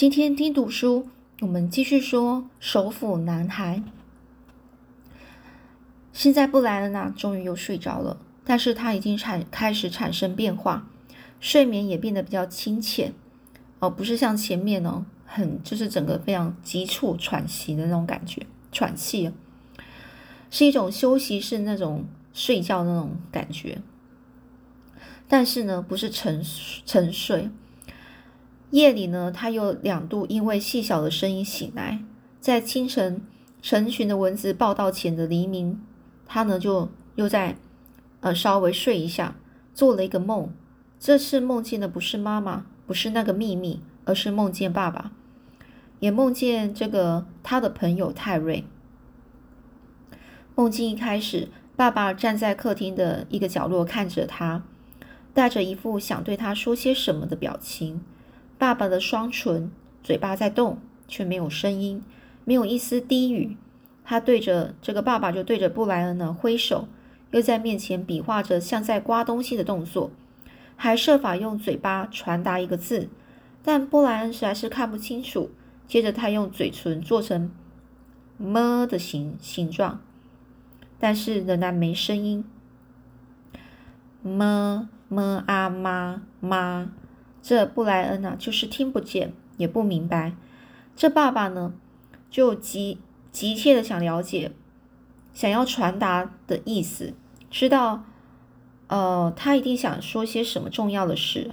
今天听读书，我们继续说首府男孩。现在布莱恩娜终于又睡着了，但是他已经产开始产生变化，睡眠也变得比较清浅，哦，不是像前面哦，很就是整个非常急促喘息的那种感觉，喘气，是一种休息是那种睡觉那种感觉，但是呢，不是沉沉睡。夜里呢，他又两度因为细小的声音醒来。在清晨成群的蚊子报道前的黎明，他呢就又在呃稍微睡一下，做了一个梦。这次梦见的不是妈妈，不是那个秘密，而是梦见爸爸，也梦见这个他的朋友泰瑞。梦境一开始，爸爸站在客厅的一个角落看着他，带着一副想对他说些什么的表情。爸爸的双唇、嘴巴在动，却没有声音，没有一丝低语。他对着这个爸爸，就对着布莱恩呢挥手，又在面前比划着像在刮东西的动作，还设法用嘴巴传达一个字，但布莱恩实在是看不清楚。接着他用嘴唇做成么的形形状，但是仍然没声音。么么啊妈妈。这布莱恩啊，就是听不见，也不明白。这爸爸呢，就急急切的想了解，想要传达的意思，知道，呃，他一定想说些什么重要的事。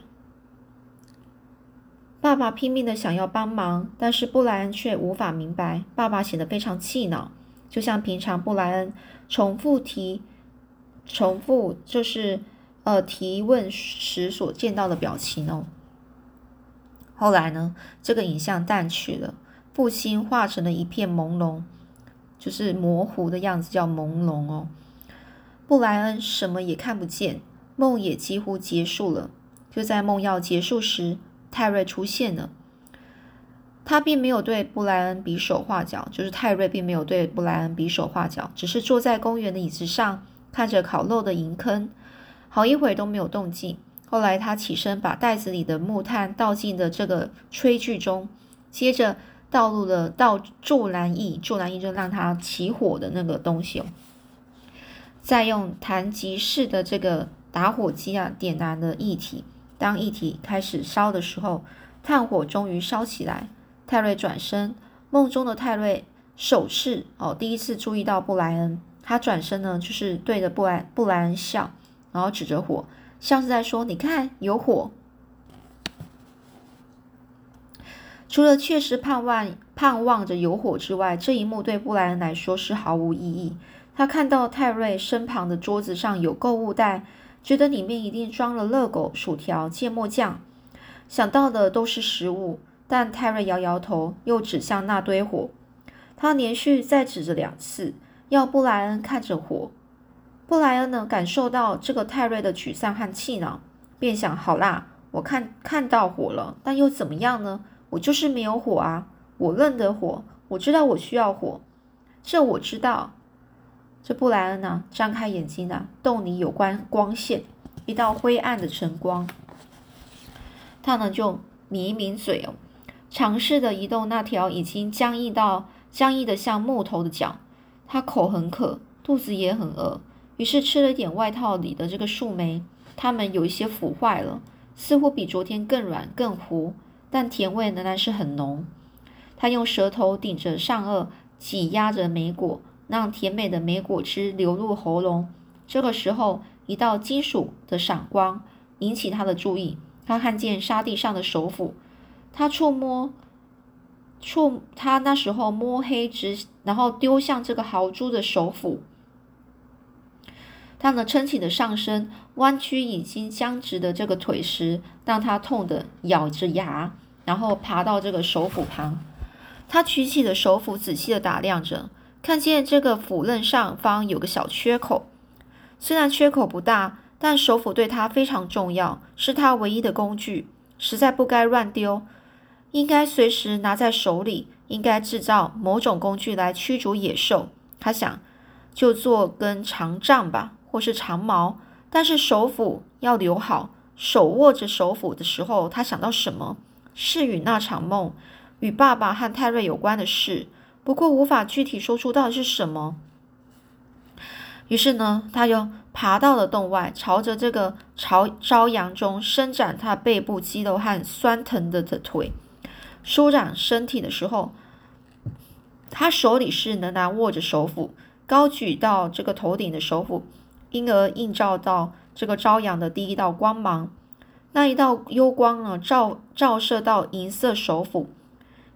爸爸拼命的想要帮忙，但是布莱恩却无法明白。爸爸显得非常气恼，就像平常布莱恩重复提、重复就是呃提问时所见到的表情哦。后来呢，这个影像淡去了，父亲化成了一片朦胧，就是模糊的样子，叫朦胧哦。布莱恩什么也看不见，梦也几乎结束了。就在梦要结束时，泰瑞出现了。他并没有对布莱恩比手画脚，就是泰瑞并没有对布莱恩比手画脚，只是坐在公园的椅子上，看着烤肉的银坑，好一会儿都没有动静。后来他起身，把袋子里的木炭倒进了这个炊具中，接着倒入了倒助燃液，助燃液就让它起火的那个东西哦。再用弹吉式的这个打火机啊，点燃了液体。当液体开始烧的时候，炭火终于烧起来。泰瑞转身，梦中的泰瑞首次哦，第一次注意到布莱恩。他转身呢，就是对着布莱布莱恩笑，然后指着火。像是在说：“你看，有火。”除了确实盼望盼望着有火之外，这一幕对布莱恩来说是毫无意义。他看到泰瑞身旁的桌子上有购物袋，觉得里面一定装了热狗、薯条、芥末酱，想到的都是食物。但泰瑞摇摇头，又指向那堆火。他连续再指着两次，要布莱恩看着火。布莱恩呢，感受到这个泰瑞的沮丧和气恼，便想：好啦，我看看到火了，但又怎么样呢？我就是没有火啊！我认得火，我知道我需要火，这我知道。这布莱恩呢，张开眼睛啊，洞里有关光线，一道灰暗的晨光。他呢，就抿一抿嘴哦，尝试的移动那条已经僵硬到僵硬的像木头的脚。他口很渴，肚子也很饿。于是吃了点外套里的这个树莓，它们有一些腐坏了，似乎比昨天更软更糊，但甜味仍然是很浓。他用舌头顶着上颚，挤压着莓果，让甜美的莓果汁流入喉咙。这个时候，一道金属的闪光引起他的注意，他看见沙地上的手斧，他触摸，触他那时候摸黑直，然后丢向这个豪猪的手斧。他呢撑起的上身，弯曲已经僵直的这个腿时，让他痛得咬着牙，然后爬到这个手斧旁。他举起的手斧，仔细的打量着，看见这个斧刃上方有个小缺口。虽然缺口不大，但手斧对他非常重要，是他唯一的工具，实在不该乱丢，应该随时拿在手里，应该制造某种工具来驱逐野兽。他想，就做根长杖吧。或是长矛，但是手斧要留好。手握着手斧的时候，他想到什么？是与那场梦、与爸爸和泰瑞有关的事，不过无法具体说出到底是什么。于是呢，他就爬到了洞外，朝着这个朝朝阳中伸展他背部肌肉和酸疼的的腿，舒展身体的时候，他手里是仍然握着手斧，高举到这个头顶的手斧，因而映照到这个朝阳的第一道光芒。那一道幽光呢，照照射到银色手斧，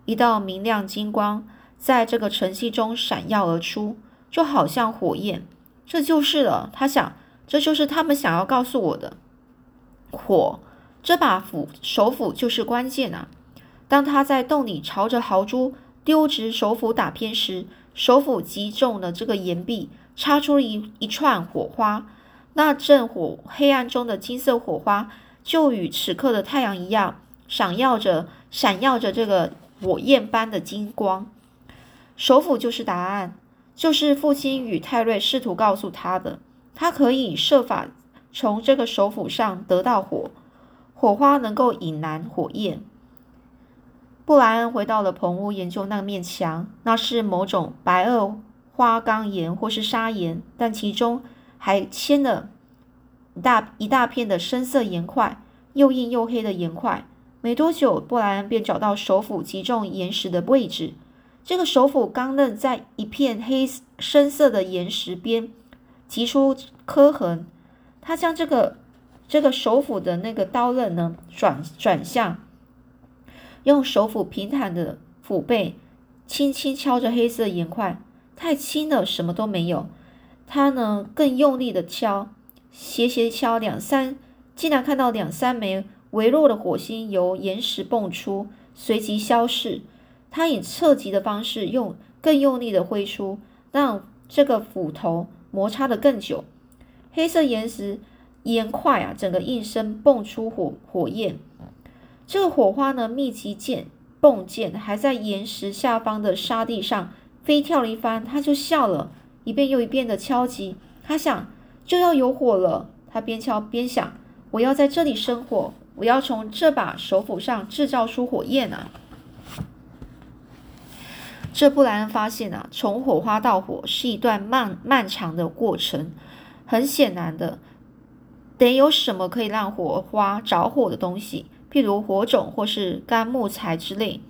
一道明亮金光在这个晨曦中闪耀而出，就好像火焰。这就是了，他想，这就是他们想要告诉我的。火，这把斧手斧就是关键啊！当他在洞里朝着豪猪丢掷手斧打偏时，手斧击中了这个岩壁，插出一一串火花。那阵火黑暗中的金色火花，就与此刻的太阳一样，闪耀着，闪耀着这个火焰般的金光。手斧就是答案。就是父亲与泰瑞试图告诉他的，他可以设法从这个手斧上得到火，火花能够引燃火焰。布莱恩回到了棚屋，研究那面墙，那是某种白垩花岗岩或是砂岩，但其中还嵌了一大一大片的深色岩块，又硬又黑的岩块。没多久，布莱恩便找到手斧击中岩石的位置。这个手斧刚刃在一片黑深色的岩石边击出磕痕，他将这个这个手斧的那个刀刃呢转转向，用手斧平坦的斧背轻轻敲着黑色岩块，太轻了，什么都没有。他呢更用力的敲，斜斜敲两三，竟然看到两三枚微弱的火星由岩石蹦出，随即消逝。他以侧击的方式，用更用力的挥出，让这个斧头摩擦的更久。黑色岩石岩块啊，整个应声蹦出火火焰。这个火花呢，密集溅迸溅，还在岩石下方的沙地上飞跳了一番。他就笑了，一遍又一遍的敲击。他想，就要有火了。他边敲边想：我要在这里生火，我要从这把手斧上制造出火焰啊！这布莱恩发现啊，从火花到火是一段漫漫长的过程。很显然的，得有什么可以让火花着火的东西，譬如火种或是干木材之类。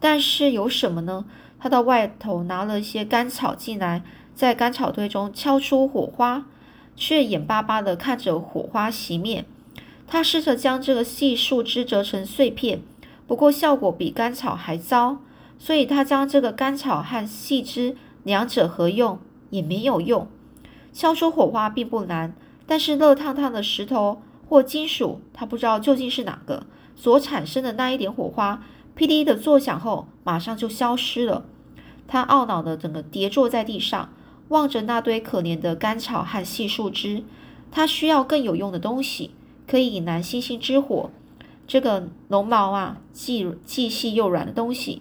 但是有什么呢？他到外头拿了一些干草进来，在干草堆中敲出火花，却眼巴巴的看着火花熄灭。他试着将这个细树枝折成碎片，不过效果比干草还糟。所以他将这个干草和细枝两者合用也没有用，敲出火花并不难，但是热烫烫的石头或金属，他不知道究竟是哪个所产生的那一点火花，噼里的作响后马上就消失了。他懊恼的整个跌坐在地上，望着那堆可怜的干草和细树枝。他需要更有用的东西，可以引燃星星之火。这个绒毛啊，既既细又软的东西。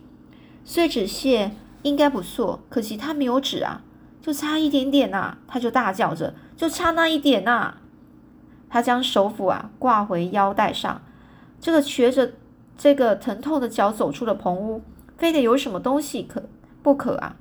碎纸屑应该不错，可惜他没有纸啊，就差一点点呐！他就大叫着，就差那一点呐！他将手斧啊挂回腰带上，这个瘸着这个疼痛的脚走出了棚屋，非得有什么东西可不可啊？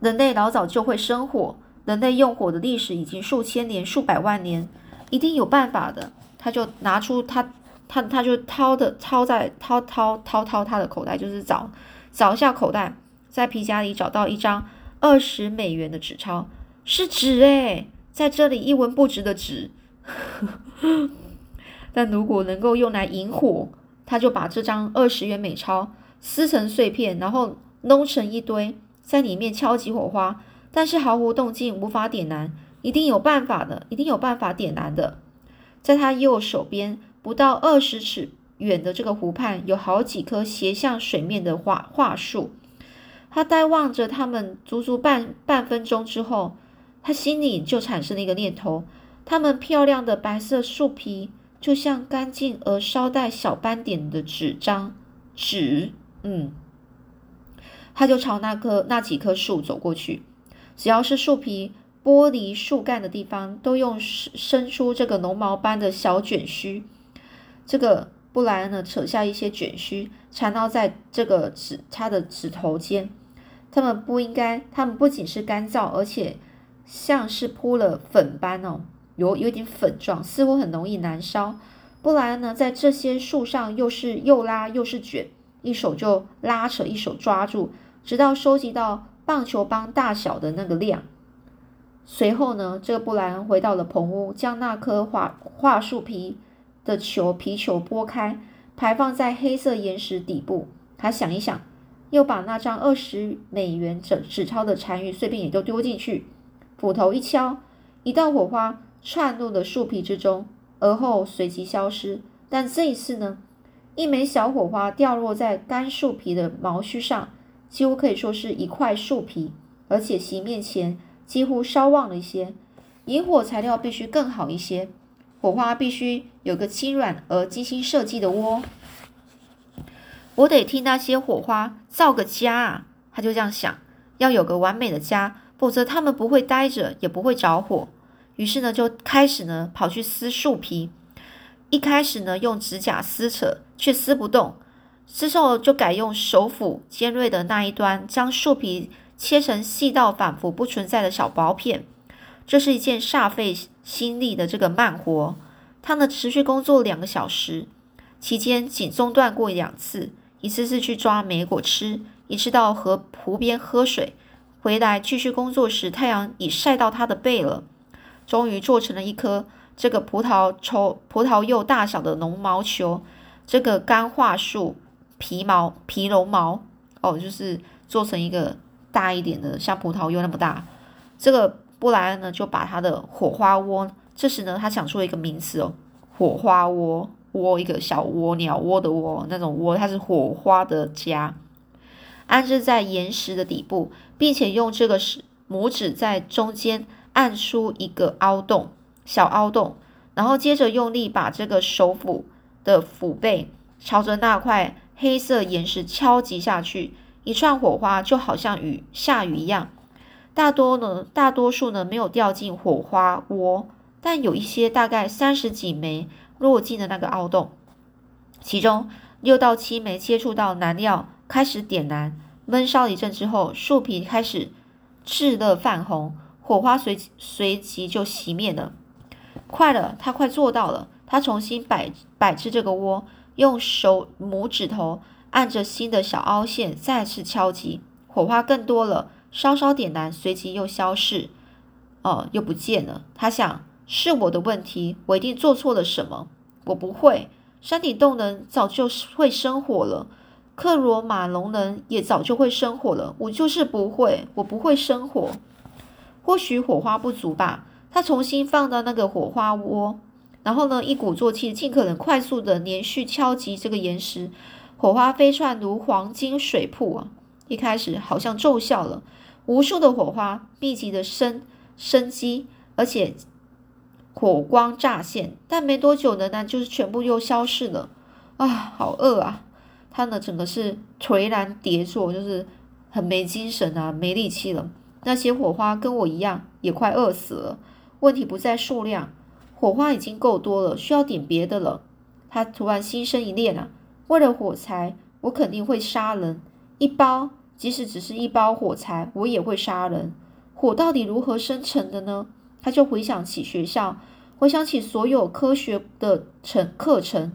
人类老早就会生火，人类用火的历史已经数千年、数百万年，一定有办法的。他就拿出他。他他就掏的掏在掏掏掏掏他的口袋，就是找找一下口袋，在皮夹里找到一张二十美元的纸钞，是纸诶，在这里一文不值的纸。但如果能够用来引火，他就把这张二十元美钞撕成碎片，然后弄成一堆，在里面敲击火花，但是毫无动静，无法点燃。一定有办法的，一定有办法点燃的，在他右手边。不到二十尺远的这个湖畔，有好几棵斜向水面的桦桦树。他呆望着它们足足半半分钟之后，他心里就产生了一个念头：它们漂亮的白色树皮，就像干净而稍带小斑点的纸张。纸，嗯，他就朝那棵那几棵树走过去。只要是树皮剥离树干的地方，都用伸伸出这个绒毛般的小卷须。这个布莱恩呢扯下一些卷须，缠绕在这个指他的指头间。他们不应该，他们不仅是干燥，而且像是铺了粉般哦，有有点粉状，似乎很容易燃烧。布莱恩呢，在这些树上又是又拉又是卷，一手就拉扯，一手抓住，直到收集到棒球棒大小的那个量。随后呢，这个布莱恩回到了棚屋，将那颗桦桦树皮的球皮球拨开，排放在黑色岩石底部。他想一想，又把那张二十美元纸纸钞的残余碎片也都丢进去，斧头一敲，一道火花窜入了树皮之中，而后随即消失。但这一次呢，一枚小火花掉落在干树皮的毛须上，几乎可以说是一块树皮，而且熄灭前。几乎稍旺了一些，引火材料必须更好一些，火花必须有个轻软而精心设计的窝。我得替那些火花造个家啊！他就这样想，要有个完美的家，否则他们不会待着，也不会着火。于是呢，就开始呢跑去撕树皮。一开始呢用指甲撕扯，却撕不动，之后就改用手斧尖锐的那一端将树皮。切成细到仿佛不存在的小薄片，这是一件煞费心力的这个慢活。他呢持续工作两个小时，期间仅中断过两次，一次是去抓莓果吃，一次到河湖边喝水。回来继续工作时，太阳已晒到他的背了。终于做成了一颗这个葡萄球、葡萄柚大小的绒毛球。这个干桦树皮毛皮绒毛哦，就是做成一个。大一点的，像葡萄柚那么大，这个布莱恩呢就把他的火花窝，这时呢他想出了一个名词哦，火花窝窝一个小窝鸟窝的窝那种窝，它是火花的家，安置在岩石的底部，并且用这个是拇指在中间按出一个凹洞，小凹洞，然后接着用力把这个手斧的斧背朝着那块黑色岩石敲击下去。一串火花就好像雨下雨一样，大多呢，大多数呢没有掉进火花窝，但有一些大概三十几枚落进了那个凹洞，其中六到七枚接触到燃料，开始点燃，闷烧一阵之后，树皮开始炽热泛红，火花随随即就熄灭了。快了，他快做到了，他重新摆摆置这个窝，用手拇指头。按着新的小凹陷再次敲击，火花更多了，稍稍点燃，随即又消逝，哦，又不见了。他想，是我的问题，我一定做错了什么。我不会，山顶洞人早就会生火了，克罗马龙人也早就会生火了，我就是不会，我不会生火。或许火花不足吧。他重新放到那个火花窝，然后呢，一鼓作气，尽可能快速的连续敲击这个岩石。火花飞窜如黄金水瀑啊！一开始好像奏效了，无数的火花密集的生生机，而且火光乍现，但没多久呢，那就是全部又消逝了。啊，好饿啊！他呢，整个是颓然跌坐，就是很没精神啊，没力气了。那些火花跟我一样，也快饿死了。问题不在数量，火花已经够多了，需要点别的了。他突然心生一念啊！为了火柴，我肯定会杀人。一包，即使只是一包火柴，我也会杀人。火到底如何生成的呢？他就回想起学校，回想起所有科学的程课程。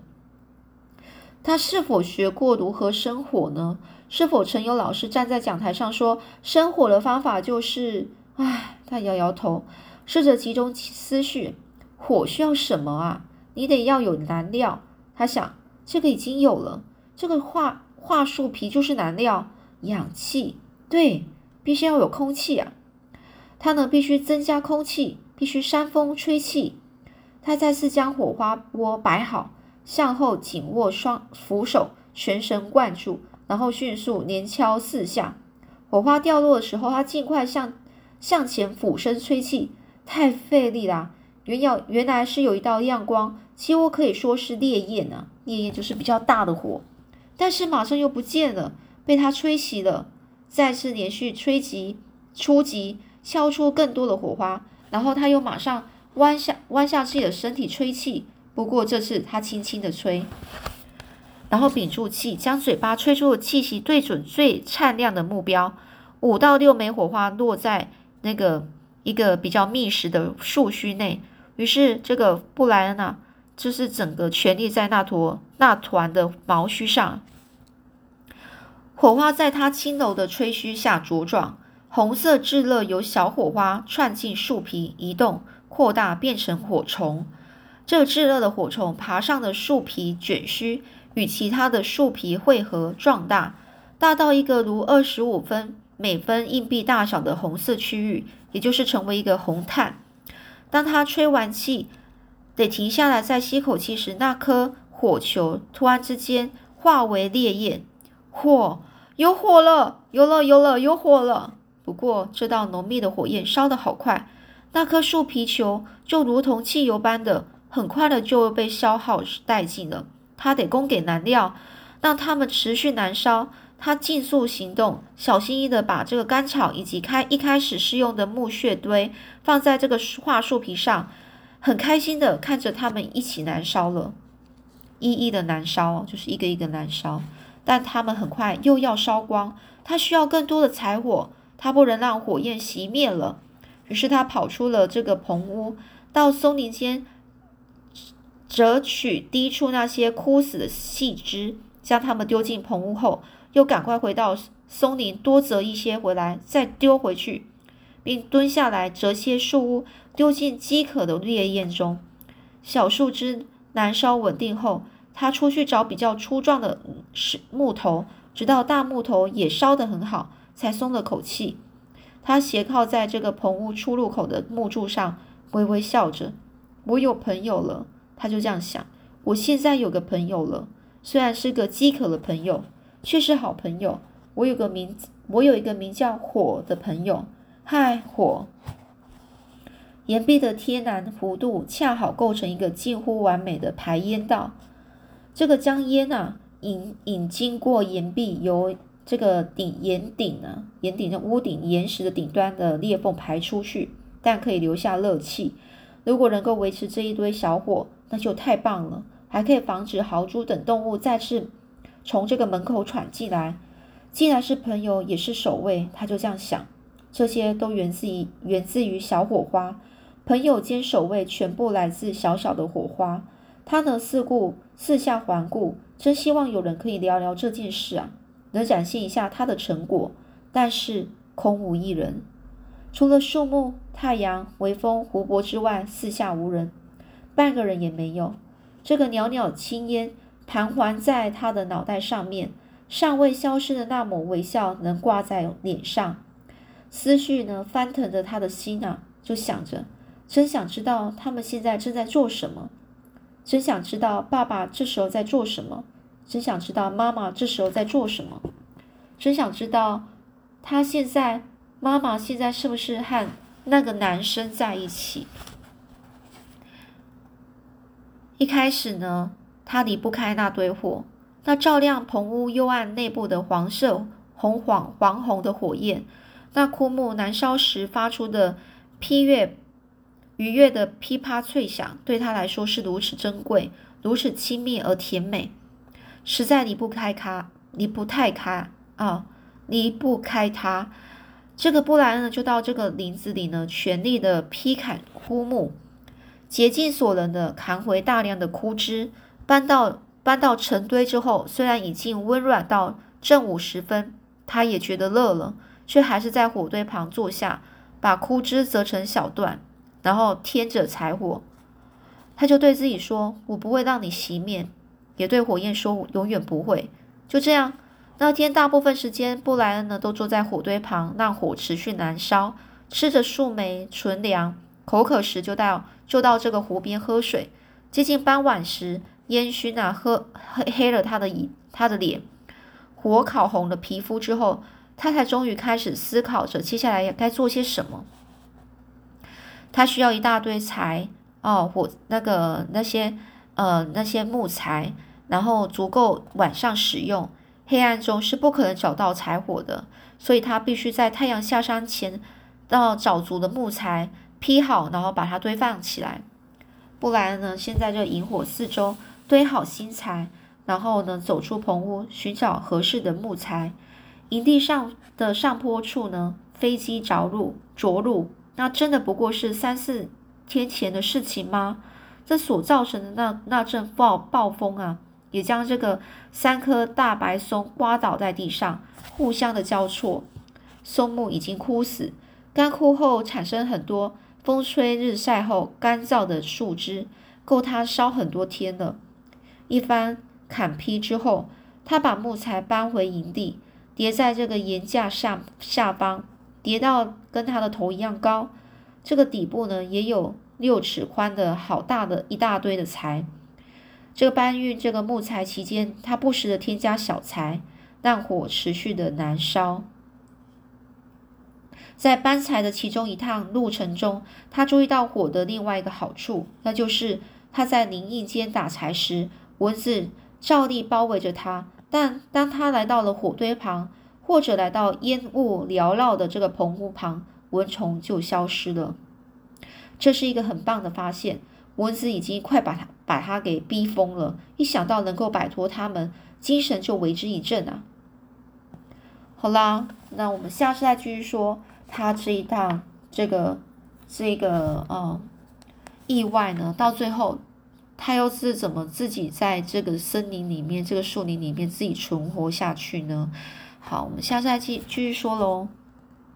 他是否学过如何生火呢？是否曾有老师站在讲台上说，生火的方法就是……唉，他摇摇头，试着集中思绪。火需要什么啊？你得要有燃料。他想。这个已经有了，这个桦桦树皮就是燃料，氧气，对，必须要有空气啊。他呢必须增加空气，必须扇风吹气。他再次将火花窝摆好，向后紧握双扶手，全神贯注，然后迅速连敲四下。火花掉落的时候，他尽快向向前俯身吹气，太费力啦。原要原来是有一道亮光，几乎可以说是烈焰呢。烈焰就是比较大的火，但是马上又不见了，被他吹熄了。再次连续吹击、初级，敲出更多的火花，然后他又马上弯下弯下自己的身体吹气。不过这次他轻轻的吹，然后屏住气，将嘴巴吹出的气息对准最灿亮的目标。五到六枚火花落在那个一个比较密实的树须内。于是，这个布莱恩啊，就是整个全力在那坨那团的毛须上。火花在他轻柔的吹嘘下茁壮，红色炙热由小火花窜进树皮，移动、扩大，变成火虫。这炙热的火虫爬上了树皮卷须，与其他的树皮汇合壮大，大到一个如二十五分每分硬币大小的红色区域，也就是成为一个红炭。当他吹完气，得停下来再吸口气时，那颗火球突然之间化为烈焰，火有火了，有了，有了，有火了。不过这道浓密的火焰烧得好快，那颗树皮球就如同汽油般的。很快的就被消耗殆尽了。他得供给燃料，让他们持续燃烧。他尽速行动，小心翼翼的把这个干草以及开一开始试用的木屑堆放在这个桦树皮上，很开心的看着他们一起燃烧了，一一的燃烧，就是一个一个燃烧。但他们很快又要烧光，他需要更多的柴火，他不能让火焰熄灭了。于是他跑出了这个棚屋，到松林间。折取低处那些枯死的细枝，将它们丢进棚屋后，又赶快回到松林，多折一些回来，再丢回去，并蹲下来折些树屋，丢进饥渴的烈焰中。小树枝燃烧稳定后，他出去找比较粗壮的石木头，直到大木头也烧得很好，才松了口气。他斜靠在这个棚屋出入口的木柱上，微微笑着：“我有朋友了。”他就这样想：我现在有个朋友了，虽然是个饥渴的朋友，却是好朋友。我有个名，我有一个名叫火的朋友。嗨，火！岩壁的天然弧度恰好构成一个近乎完美的排烟道。这个将烟啊引引经过岩壁，由这个顶岩顶呢，岩顶的屋顶岩石的顶端的裂缝排出去，但可以留下热气。如果能够维持这一堆小火。那就太棒了，还可以防止豪猪等动物再次从这个门口闯进来。既然是朋友，也是守卫，他就这样想。这些都源自于源自于小火花，朋友兼守卫全部来自小小的火花。他呢四顾四下环顾，真希望有人可以聊聊这件事啊，能展现一下他的成果。但是空无一人，除了树木、太阳、微风、湖泊之外，四下无人。半个人也没有。这个袅袅青烟盘桓在他的脑袋上面，尚未消失的那抹微笑能挂在脸上。思绪呢翻腾着他的心啊，就想着：真想知道他们现在正在做什么，真想知道爸爸这时候在做什么，真想知道妈妈这时候在做什么，真想知道他现在妈妈现在是不是和那个男生在一起。一开始呢，他离不开那堆火，那照亮棚屋幽暗内部的黄色、红黄、黄红的火焰，那枯木燃烧时发出的批悦、愉悦的噼啪脆响，对他来说是如此珍贵、如此亲密而甜美，实在离不开他，离不太开啊，离不开他。这个布莱恩呢，就到这个林子里呢，全力的劈砍枯木。竭尽所能的扛回大量的枯枝，搬到搬到成堆之后，虽然已经温软到正午时分，他也觉得热了，却还是在火堆旁坐下，把枯枝折成小段，然后添着柴火。他就对自己说：“我不会让你熄灭。”也对火焰说：“永远不会。”就这样，那天大部分时间，布莱恩呢都坐在火堆旁，让火持续燃烧，吃着树莓纯粮。口渴时就到就到这个湖边喝水。接近傍晚时，烟熏啊，喝黑黑了他的眼，他的脸，火烤红了皮肤之后，他才终于开始思考着接下来该做些什么。他需要一大堆柴哦，火那个那些呃那些木材，然后足够晚上使用。黑暗中是不可能找到柴火的，所以他必须在太阳下山前到找足的木材。劈好，然后把它堆放起来。不然呢，现在这萤火四周堆好新柴，然后呢，走出棚屋，寻找合适的木材。营地上的上坡处呢，飞机着陆着陆，那真的不过是三四天前的事情吗？这所造成的那那阵暴暴风啊，也将这个三棵大白松刮倒在地上，互相的交错。松木已经枯死，干枯后产生很多风吹日晒后干燥的树枝，够它烧很多天了。一番砍劈之后，他把木材搬回营地，叠在这个岩架上下方，叠到跟他的头一样高。这个底部呢，也有六尺宽的好大的一大堆的柴。这个搬运这个木材期间，他不时的添加小柴，让火持续的燃烧。在搬柴的其中一趟路程中，他注意到火的另外一个好处，那就是他在林荫间打柴时，蚊子照例包围着他。但当他来到了火堆旁，或者来到烟雾缭绕的这个棚屋旁，蚊虫就消失了。这是一个很棒的发现，蚊子已经快把他把他给逼疯了。一想到能够摆脱他们，精神就为之一振啊！好啦，那我们下次再继续说。他这一趟这个这个呃意外呢，到最后他又是怎么自己在这个森林里面、这个树林里面自己存活下去呢？好，我们下次再继继续说喽。